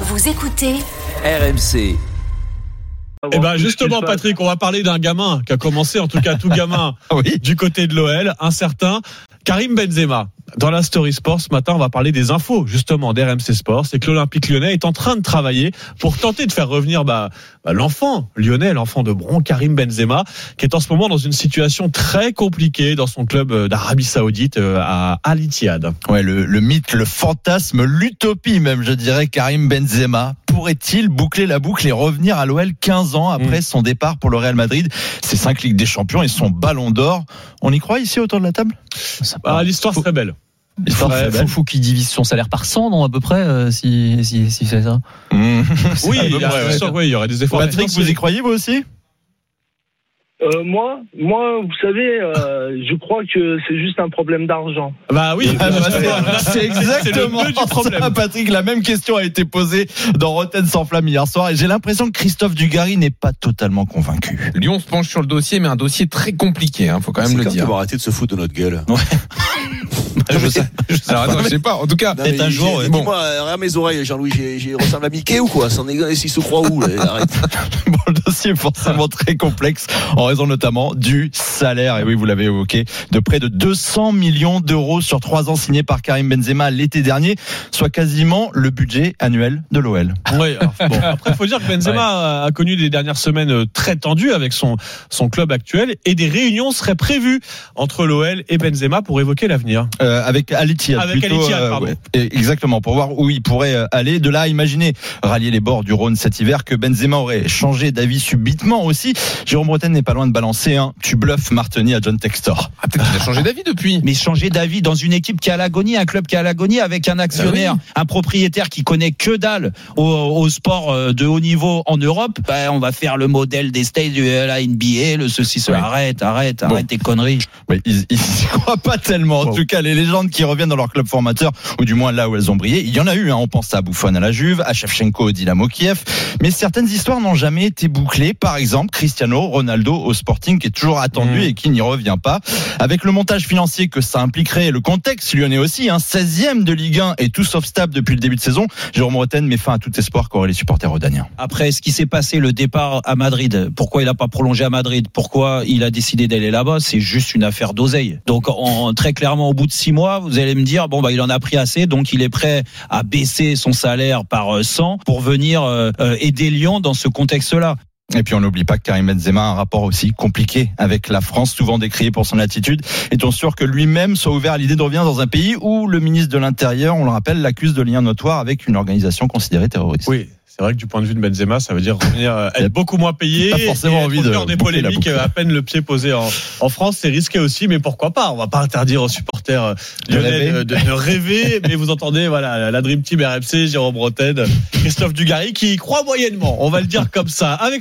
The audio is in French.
Vous écoutez RMC. Eh ben justement, Patrick, on va parler d'un gamin qui a commencé, en tout cas tout gamin, Oui. du côté de l'OL, un certain Karim Benzema. Dans la Story Sport ce matin, on va parler des infos justement d'RMC Sport. C'est que l'Olympique lyonnais est en train de travailler pour tenter de faire revenir bah, bah, l'enfant lyonnais, l'enfant de Bron, Karim Benzema, qui est en ce moment dans une situation très compliquée dans son club euh, d'Arabie Saoudite euh, à Al Ittihad. Ouais, le, le mythe, le fantasme, l'utopie même, je dirais, Karim Benzema. Pourrait-il boucler la boucle et revenir à l'OL 15 ans après son départ pour le Real Madrid? Ses cinq Ligues des Champions et son ballon d'or. On y croit ici autour de la table? Ah, L'histoire serait belle. L'histoire Ouais, serait faut qu'il divise son salaire par 100, non, à peu près, euh, si, si, si c'est ça. Mmh. Oui, il y, a- sûr, oui, il y aurait des efforts. Patrick, vous y croyez vous aussi? Euh, moi, moi, vous savez, euh, je crois que c'est juste un problème d'argent. Bah oui, Ah, bah, c'est- exactement le du problème. ça, Patrick. La même question a été posée dans Rotten sans flamme hier soir et j'ai l'impression que Christophe Dugarry n'est pas totalement convaincu. Lyon se penche sur le dossier, mais un dossier très compliqué, hein, faut quand même le quand dire. qu'ils vont arrêter de se foutre de notre gueule. Je sais. Alors attends, je sais pas. En tout cas, mais un jour. Dis-moi, euh, regarde mes oreilles, Jean-Louis, j'ai, ressemble à Mickey ou quoi? C'en est, s'il se croit où là Arrête. Bon, le dossier est forcément très complexe en raison notamment du salaire, et oui, vous l'avez évoqué, de près de 200 millions d'euros sur trois ans signé par Karim Benzema l'été dernier, soit quasiment le budget annuel de l'OL. Oui, alors, bon, après, il faut dire que Benzema a connu des dernières semaines euh, très tendues avec son, son club actuel et des réunions seraient prévues entre l'OL et Benzema pour évoquer l'avenir. Euh, avec Al Ittihad, Avec plutôt, pardon. ouais, exactement, pour voir où il pourrait euh, aller. De là à imaginer rallier les bords du Rhône cet hiver, que Benzema aurait changé d'avis subitement aussi. Jérôme Bretagne n'est pas loin de balancer un tu bluffes Martini à John Textor. ah, peut-être qu'il a changé d'avis depuis. mais changer d'avis dans une équipe qui a l'agonie, un club qui a l'agonie avec un actionnaire, un propriétaire qui connaît que dalle au, au sport euh, de haut niveau en Europe, ben, on va faire le modèle des States de la NBA, le ceci, cela. Oui. Arrête, arrête, Bon. arrête tes conneries. Oui, ils ils y croient pas tellement. En Bon. tout cas, les légendes qui reviennent dans leur club formateur, ou du moins là où elles ont brillé, il y en a eu. Hein. On pense à Buffon à la Juve, à Shevchenko au Dynamo Kiev. Mais certaines histoires n'ont jamais été bouclées. Par exemple, Cristiano Ronaldo au Sporting, qui est toujours attendu Mm. et qui n'y revient pas. Avec le montage financier que ça impliquerait, le contexte lyonnais aussi, hein, 16e de Ligue 1 et tout sauf stable depuis le début de saison, Jérôme Roten met fin à tout espoir qu'auraient les supporters rodaniens. Après, ce qui s'est passé, le départ à Madrid, pourquoi il n'a pas prolongé à Madrid, pourquoi il a décidé d'aller là-bas, c'est juste une affaire d'oseille. Donc, en, très clairement, au bout de six mois, vous allez me dire, bon, bah, il en a pris assez, donc il est prêt à baisser son salaire par euh, 100 pour venir euh, euh, aider Lyon dans ce contexte-là. Et puis on n'oublie pas que Karim Benzema a un rapport aussi compliqué avec la France, souvent décrié pour son attitude. Est-on sûr que lui-même soit ouvert à l'idée de revenir dans un pays où le ministre de l'Intérieur, on le rappelle, l'accuse de liens notoires avec une organisation considérée terroriste? Oui. C'est vrai que du point de vue de Benzema, ça veut dire revenir, euh, être beaucoup moins payé. Pas forcément et être envie de des polémiques, euh, à peine le pied posé en, en France, c'est risqué aussi, mais pourquoi pas On va pas interdire aux supporters euh, lyonnais de, de- de rêver, mais vous entendez, voilà, la Dream Team RMC, Jérôme Bretagne, Christophe Dugarry, qui y croit moyennement, on va le dire comme ça. Avec